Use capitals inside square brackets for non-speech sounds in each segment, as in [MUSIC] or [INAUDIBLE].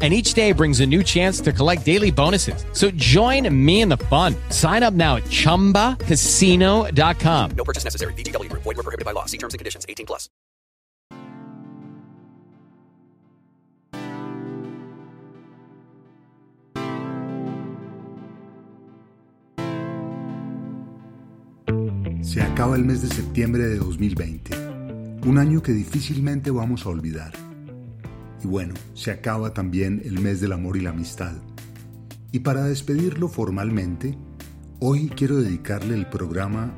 and each day brings a new chance to collect daily bonuses. So join me in the fun. Sign up now at ChumbaCasino.com. No purchase necessary. VGW Group. Void were prohibited by law. See terms and conditions. 18 plus. Se acaba el mes de septiembre de 2020, un año que difícilmente vamos a olvidar. Y bueno, se acaba también el mes del amor y la amistad. Y para despedirlo formalmente, hoy quiero dedicarle el programa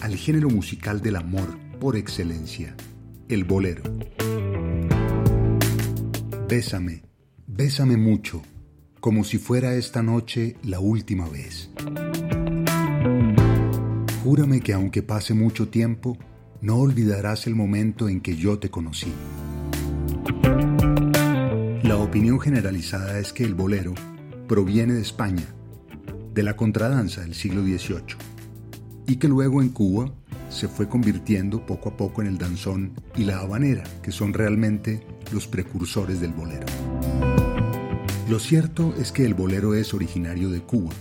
al género musical del amor por excelencia, el bolero. Bésame, bésame mucho, como si fuera esta noche la última vez. Júrame que aunque pase mucho tiempo, no olvidarás el momento en que yo te conocí. La opinión generalizada es que el bolero proviene de España, de la contradanza del siglo XVIII, y que luego en Cuba se fue convirtiendo poco a poco en el danzón y la habanera, que son realmente los precursores del bolero. Lo cierto es que el bolero es originario de Cuba,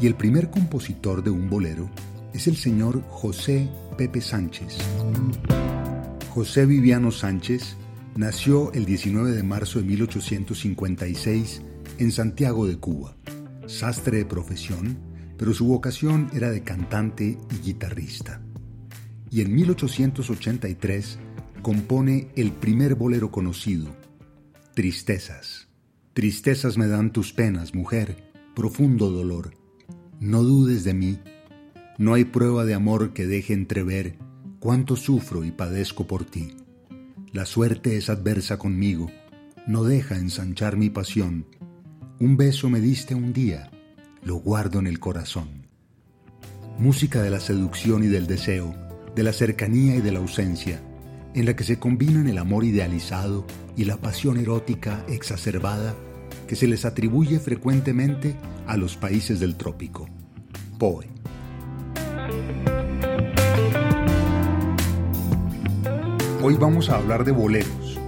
y el primer compositor de un bolero es el señor José Pepe Sánchez. José Viviano Sánchez nació el 19 de marzo de 1856 en Santiago de Cuba, sastre de profesión, pero su vocación era de cantante y guitarrista. Y en 1883 compone el primer bolero conocido, Tristezas. Tristezas me dan tus penas, mujer, profundo dolor. No dudes de mí, no hay prueba de amor que deje entrever cuánto sufro y padezco por ti. La suerte es adversa conmigo, no deja ensanchar mi pasión. Un beso me diste un día, lo guardo en el corazón. Música de la seducción y del deseo, de la cercanía y de la ausencia, en la que se combinan el amor idealizado y la pasión erótica exacerbada que se les atribuye frecuentemente a los países del trópico. Poe. Hoy vamos a hablar de boleros,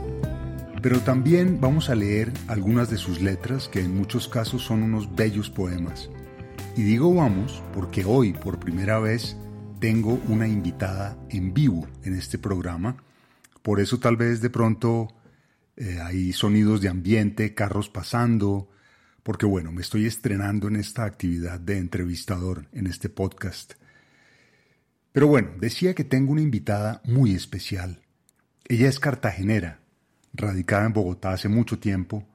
pero también vamos a leer algunas de sus letras que en muchos casos son unos bellos poemas. Y digo vamos porque hoy por primera vez tengo una invitada en vivo en este programa, por eso tal vez de pronto eh, hay sonidos de ambiente, carros pasando, porque bueno, me estoy estrenando en esta actividad de entrevistador en este podcast. Pero bueno, decía que tengo una invitada muy especial. Ella es cartagenera, radicada en Bogotá hace mucho tiempo,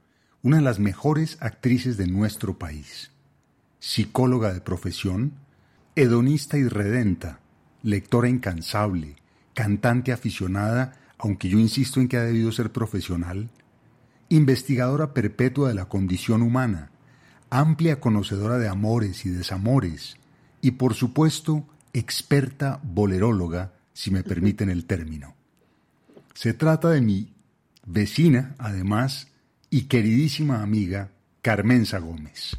una de las mejores actrices de nuestro país, psicóloga de profesión, hedonista y redenta, lectora incansable, cantante aficionada, aunque yo insisto en que ha debido ser profesional, investigadora perpetua de la condición humana, amplia conocedora de amores y desamores, y por supuesto, experta boleróloga, si me permiten el término. Se trata de mi vecina, además, y queridísima amiga, Carmenza Gómez.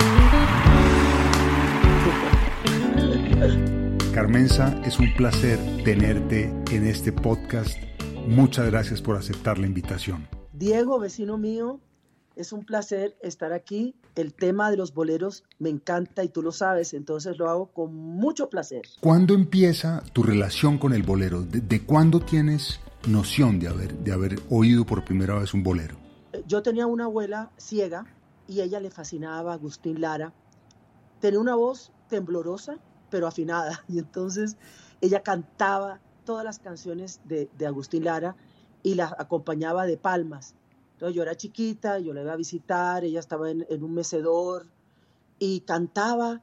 [LAUGHS] Carmenza, es un placer tenerte en este podcast. Muchas gracias por aceptar la invitación. Diego, vecino mío, es un placer estar aquí. El tema de los boleros me encanta y tú lo sabes, entonces lo hago con mucho placer. ¿Cuándo empieza tu relación con el bolero? ¿De, cuándo tienes noción de haber, de haber oído por primera vez un bolero? Yo tenía una abuela ciega y ella le fascinaba a Agustín Lara. Tenía una voz temblorosa, pero afinada. [LAUGHS] Y entonces ella cantaba todas las canciones de, de Agustín Lara y las acompañaba de palmas. Entonces yo era chiquita, yo la iba a visitar, ella estaba en, un mecedor y cantaba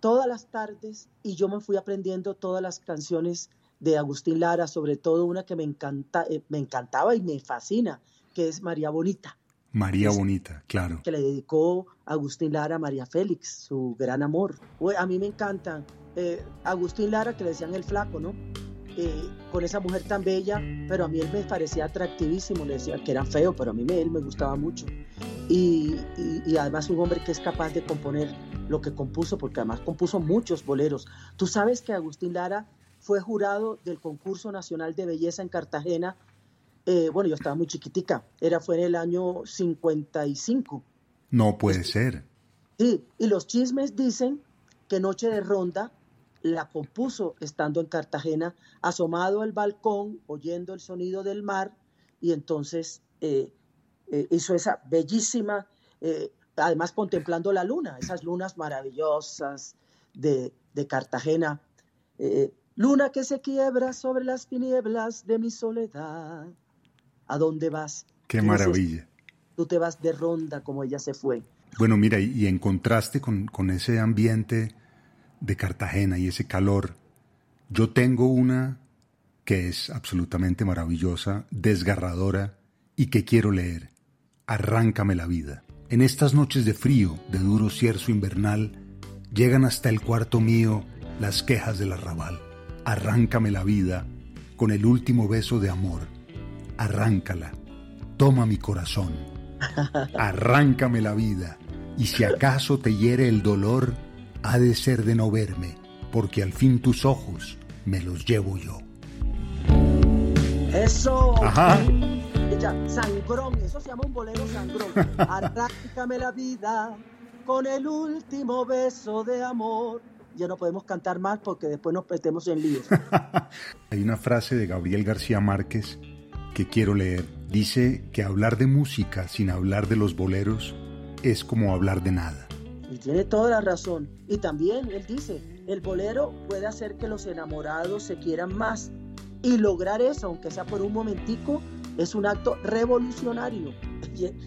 todas las tardes y yo me fui aprendiendo todas las canciones de Agustín Lara, sobre todo una que me, encanta, eh, me encantaba y me fascina, que es María Bonita. María Bonita, claro. Que le dedicó Agustín Lara a María Félix, su gran amor. A mí me encanta. Eh, Agustín Lara, que le decían el flaco, ¿no? Eh, con esa mujer tan bella, pero a mí él me parecía atractivísimo, le decía que era feo, pero a mí me, él me gustaba mucho. Y, y, además un hombre que es capaz de componer lo que compuso, porque además compuso muchos boleros. Tú sabes que Agustín Lara fue jurado del concurso nacional de belleza en Cartagena. Eh, bueno, yo estaba muy chiquitica, era fue en el año 55. No puede ser. Sí, y los chismes dicen que Noche de Ronda la compuso estando en Cartagena, asomado al balcón, oyendo el sonido del mar, y entonces eh, eh, hizo esa bellísima, eh, además contemplando la luna, esas lunas maravillosas de, de Cartagena. luna que se quiebra sobre las tinieblas de mi soledad. ¿A dónde vas? Qué maravilla. Tú te vas de ronda como ella se fue. Bueno, mira, y, en contraste con, con ese ambiente de Cartagena y ese calor, yo tengo una que es absolutamente maravillosa, desgarradora y que quiero leer. Arráncame la vida. En estas noches de frío, de duro cierzo invernal, llegan hasta el cuarto mío las quejas del arrabal. Arráncame la vida con el último beso de amor. Arráncala. Toma mi corazón. [LAUGHS] Arráncame la vida. Y si acaso te hiere el dolor, ha de ser de no verme, porque al fin tus ojos me los llevo yo. Eso. Ajá. sangrón, eso se llama un bolero sangrón. [LAUGHS] Arráncame la vida con el último beso de amor. Ya no podemos cantar más porque después nos metemos en líos. [LAUGHS] Hay una frase de Gabriel García Márquez que quiero leer. Dice que hablar de música sin hablar de los boleros es como hablar de nada. Y tiene toda la razón. Y también él dice, el bolero puede hacer que los enamorados se quieran más. Y lograr eso, aunque sea por un momentico, es un acto revolucionario. [LAUGHS]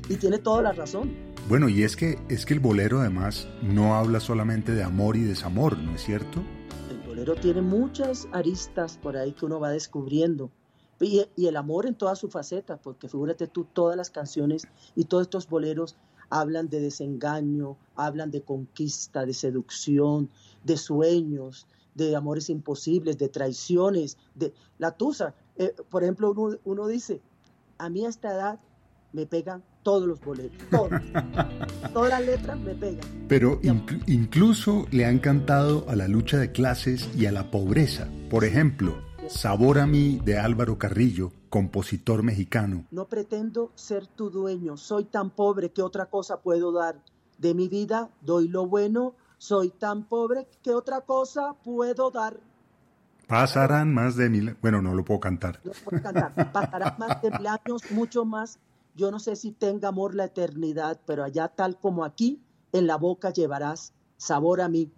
Y, tiene toda la razón. Bueno, y es que, es que el bolero además no habla solamente de amor y desamor, ¿no es cierto? El bolero tiene muchas aristas por ahí que uno va descubriendo. Y, y el amor en todas sus facetas, porque figúrate tú, todas las canciones y todos estos boleros hablan de desengaño, hablan de conquista, de seducción, de sueños, de amores imposibles, de traiciones, de la tusa. Eh, por ejemplo, uno, dice, a mí a esta edad me pegan todos los boletos, todos. Todas las letras me pegan. Pero incluso le han cantado a la lucha de clases y a la pobreza. Por ejemplo, Sabor a mí de Álvaro Carrillo, compositor mexicano. No pretendo ser tu dueño, soy tan pobre que otra cosa puedo dar. De mi vida doy lo bueno, soy tan pobre que otra cosa puedo dar. Pasarán más de mil... Bueno, no lo puedo cantar. No puedo cantar. Pasarán más de mil años, mucho más. Yo no sé si tenga amor la eternidad, pero allá tal como aquí, en la boca llevarás sabor a mí.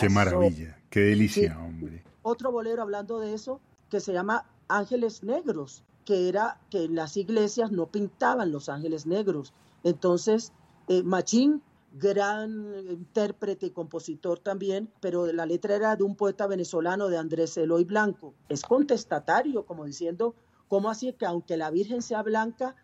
Qué maravilla, qué delicia, hombre otro bolero hablando de eso que se llama Ángeles Negros, que era que en las iglesias no pintaban los ángeles negros. Entonces, eh, Machín, gran intérprete y compositor también, pero la letra era de un poeta venezolano de Andrés Eloy Blanco. Es contestatario, como diciendo, ¿cómo así que aunque la Virgen sea blanca,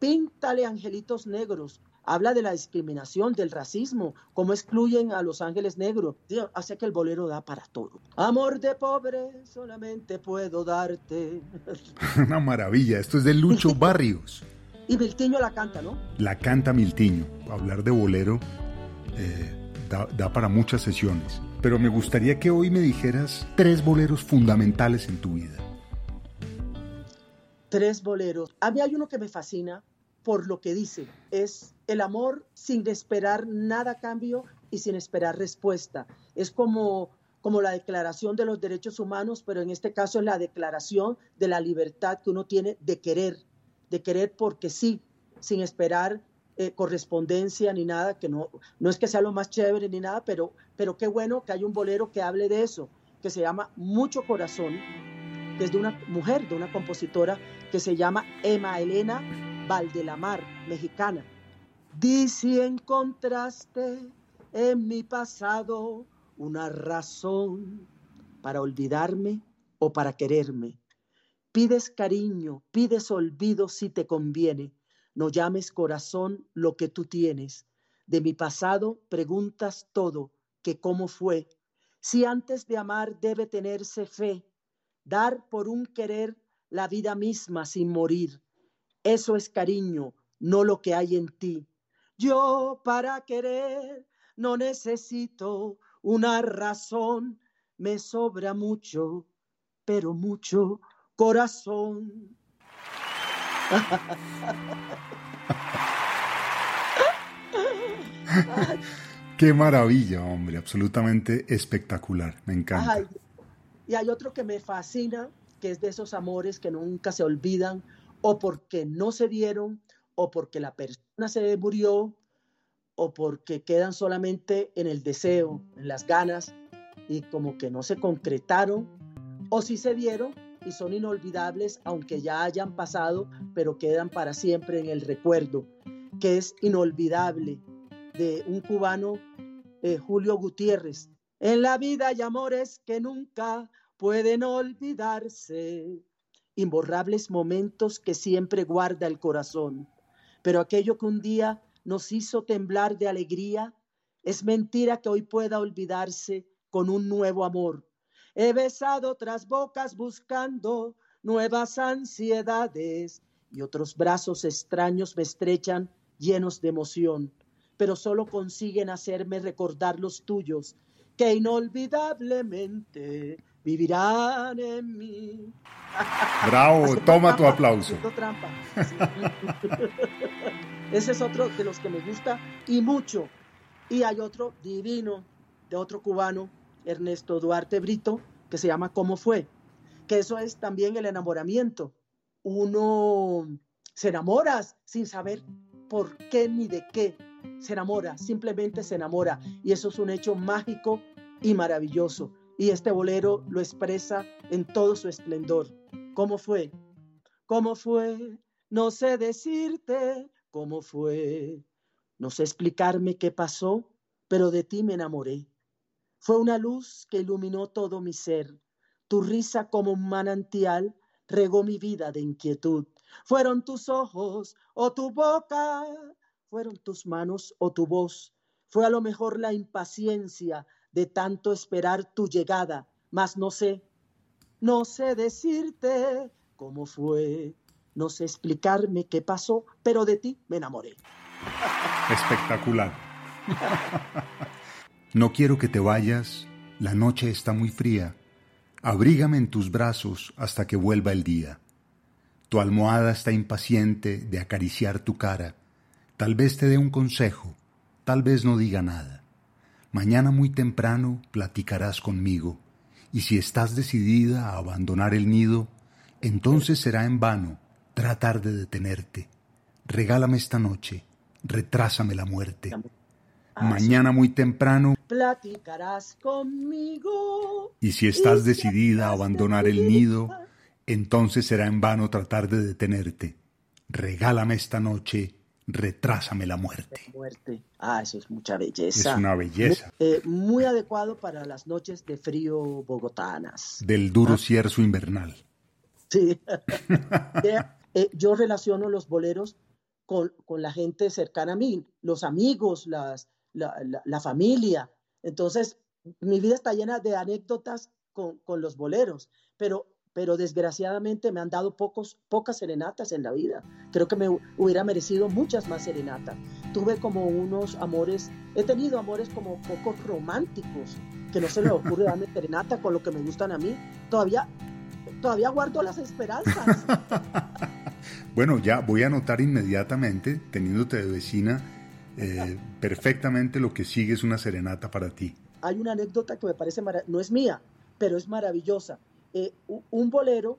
píntale angelitos negros? Habla de la discriminación, del racismo, cómo excluyen a los ángeles negros. hace que el bolero da para todo. Amor de pobre, solamente puedo darte. [LAUGHS] Una maravilla, esto es de Lucho [LAUGHS] Barrios. y Miltiño la canta, ¿no? La canta Miltiño. Hablar de bolero eh, da, da para muchas sesiones. Pero me gustaría que hoy me dijeras tres boleros fundamentales en tu vida. Tres boleros. A mí hay uno que me fascina por lo que dice. Es el amor sin esperar nada a cambio y sin esperar respuesta. Es como, como la declaración de los derechos humanos, pero en este caso es la declaración de la libertad que uno tiene de querer, de querer porque sí, sin esperar eh, correspondencia ni nada, que no, no es que sea lo más chévere ni nada, pero, pero qué bueno que hay un bolero que hable de eso, que se llama Mucho Corazón, que es de una mujer, de una compositora que se llama Emma Elena Valdelamar, mexicana. Di si encontraste en mi pasado una razón para olvidarme o para quererme. Pides cariño, pides olvido si te conviene. No llames corazón lo que tú tienes. De mi pasado preguntas todo, que cómo fue. Si antes de amar debe tenerse fe, dar por un querer la vida misma sin morir. Eso es cariño, no lo que hay en ti. Yo para querer no necesito una razón, me sobra mucho, pero mucho corazón. Qué maravilla, hombre, absolutamente espectacular, me encanta. Ay, y hay otro que me fascina, que es de esos amores que nunca se olvidan, o porque no se dieron, o porque la persona se murió, o porque quedan solamente en el deseo, en las ganas, y como que no se concretaron, o si se dieron y son inolvidables, aunque ya hayan pasado, pero quedan para siempre en el recuerdo, que es inolvidable, de un cubano, eh, Julio Gutiérrez. En la vida hay amores que nunca pueden olvidarse, imborrables momentos que siempre guarda el corazón, pero aquello que un día nos hizo temblar de alegría, es mentira que hoy pueda olvidarse con un nuevo amor. He besado otras bocas buscando nuevas ansiedades y otros brazos extraños me estrechan llenos de emoción pero solo consiguen hacerme recordar los tuyos, que inolvidablemente vivirán en mí. Bravo, toma tu aplauso. Trampa. [LAUGHS] Ese es otro de los que me gusta y mucho. Y hay otro divino de otro cubano, Ernesto Duarte Brito, que se llama ¿Cómo fue? Que eso es también el enamoramiento. Uno se enamora sin saber por qué ni de qué se enamora, simplemente se enamora. Y eso es un hecho mágico y maravilloso. Y este bolero lo expresa en todo su esplendor. ¿Cómo fue? ¿Cómo fue? No sé decirte cómo fue. No sé explicarme qué pasó, pero de ti me enamoré. Fue una luz que iluminó todo mi ser. Tu risa como un manantial regó mi vida de inquietud. Fueron tus ojos o tu boca fueron tus manos o tu voz. Fue a lo mejor la impaciencia de tanto esperar tu llegada, mas no sé, no sé decirte cómo fue, no sé explicarme qué pasó, pero de ti me enamoré. Espectacular. No quiero que te vayas, la noche está muy fría. Abrígame en tus brazos hasta que vuelva el día. Tu almohada está impaciente de acariciar tu cara. Tal vez te dé un consejo, tal vez no diga nada. Mañana muy temprano platicarás conmigo, y si estás decidida a abandonar el nido, entonces será en vano tratar de detenerte. Regálame esta noche, retrásame la muerte. Mañana muy temprano platicarás conmigo. Y si estás decidida a abandonar el nido, entonces será en vano tratar de detenerte. Regálame esta noche, retrásame la muerte. muerte. Ah, eso es mucha belleza. Es una belleza. Eh, muy, adecuado para las noches de frío bogotanas. Del duro cierzo invernal. Sí. [LAUGHS] Eh, yo relaciono los boleros con, la gente cercana a mí, los amigos, las, la, familia. Entonces, mi vida está llena de anécdotas con, con los boleros, pero pero desgraciadamente me han dado pocos, pocas serenatas en la vida. Creo que me hubiera merecido muchas más serenatas. Tuve como unos amores, he tenido amores como poco románticos, que no se me ocurre darme [LAUGHS] serenata con lo que me gustan a mí. Todavía, todavía guardo las esperanzas. [LAUGHS] bueno, ya voy a anotar inmediatamente, teniéndote de vecina, eh, perfectamente lo que sigue es una serenata para ti. Hay una anécdota que me parece, no es mía, pero es maravillosa eh, un bolero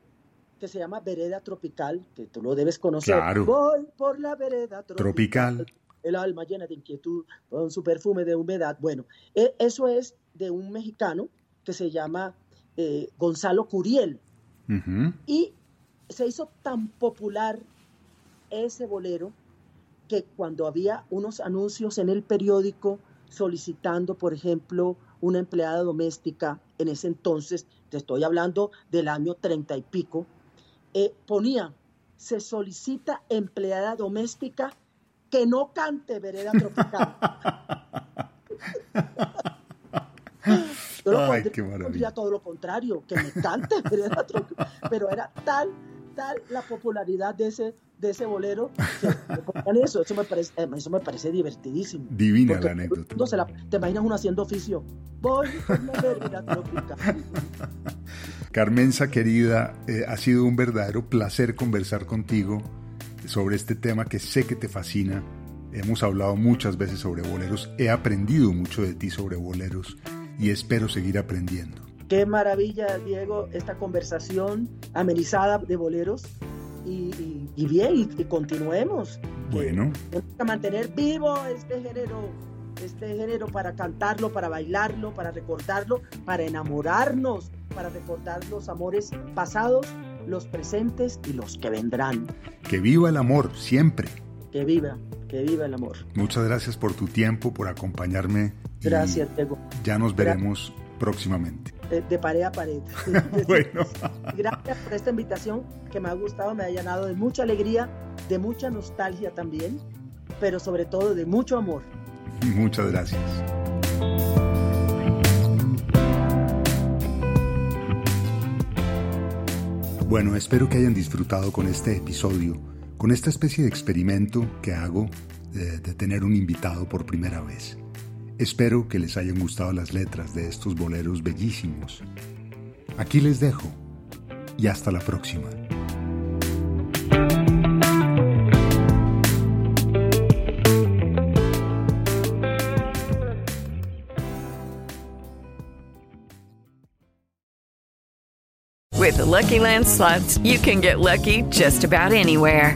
que se llama Vereda Tropical, que tú lo debes conocer. Voy por la vereda tropical, El alma llena de inquietud, con su perfume de humedad. Bueno, e, eso es de un mexicano que se llama eh, Gonzalo Curiel. Y se hizo tan popular ese bolero que cuando había unos anuncios en el periódico solicitando, por ejemplo, una empleada doméstica en ese entonces, te estoy hablando del año treinta y pico, eh, ponía, se solicita empleada doméstica que no cante vereda tropical. [LAUGHS] Yo lo Ay, pondría- qué maravilla. pondría todo lo contrario, que me cante, era, otro- pero era tal, tal la popularidad de ese, de ese bolero que eso, eso me parece, eh, eso me parece divertidísimo. Divina la anécdota. se la- te imaginas uno haciendo oficio. Voy por la vereda trópica. Carmenza querida, eh, ha sido un verdadero placer conversar contigo sobre este tema que sé que te fascina. Hemos hablado muchas veces sobre boleros, he aprendido mucho de ti sobre boleros y espero seguir aprendiendo. Qué maravilla, Diego, esta conversación amenizada de boleros. Y, y- y bien, y, y continuemos. Bueno, Tenemos que mantener vivo este género, este género para cantarlo, para bailarlo, para recordarlo, para enamorarnos, para recordar los amores pasados, los presentes y los que vendrán. que viva el amor siempre. Que viva, que viva el amor. Muchas gracias por tu tiempo, por acompañarme. Gracias, Diego. Ya nos veremos próximamente. De, de pared a pared. [LAUGHS] Bueno, Gracias por esta invitación que me ha gustado, me ha llenado de mucha alegría, de mucha nostalgia también, pero sobre todo de mucho amor. muchas gracias. Bueno, espero que hayan disfrutado con este episodio, con esta especie de experimento que hago de, de tener un invitado por primera vez. Espero que les hayan gustado las letras de estos boleros bellísimos. Aquí les dejo y hasta la próxima. With the Lucky Land slots, you can get lucky just about anywhere.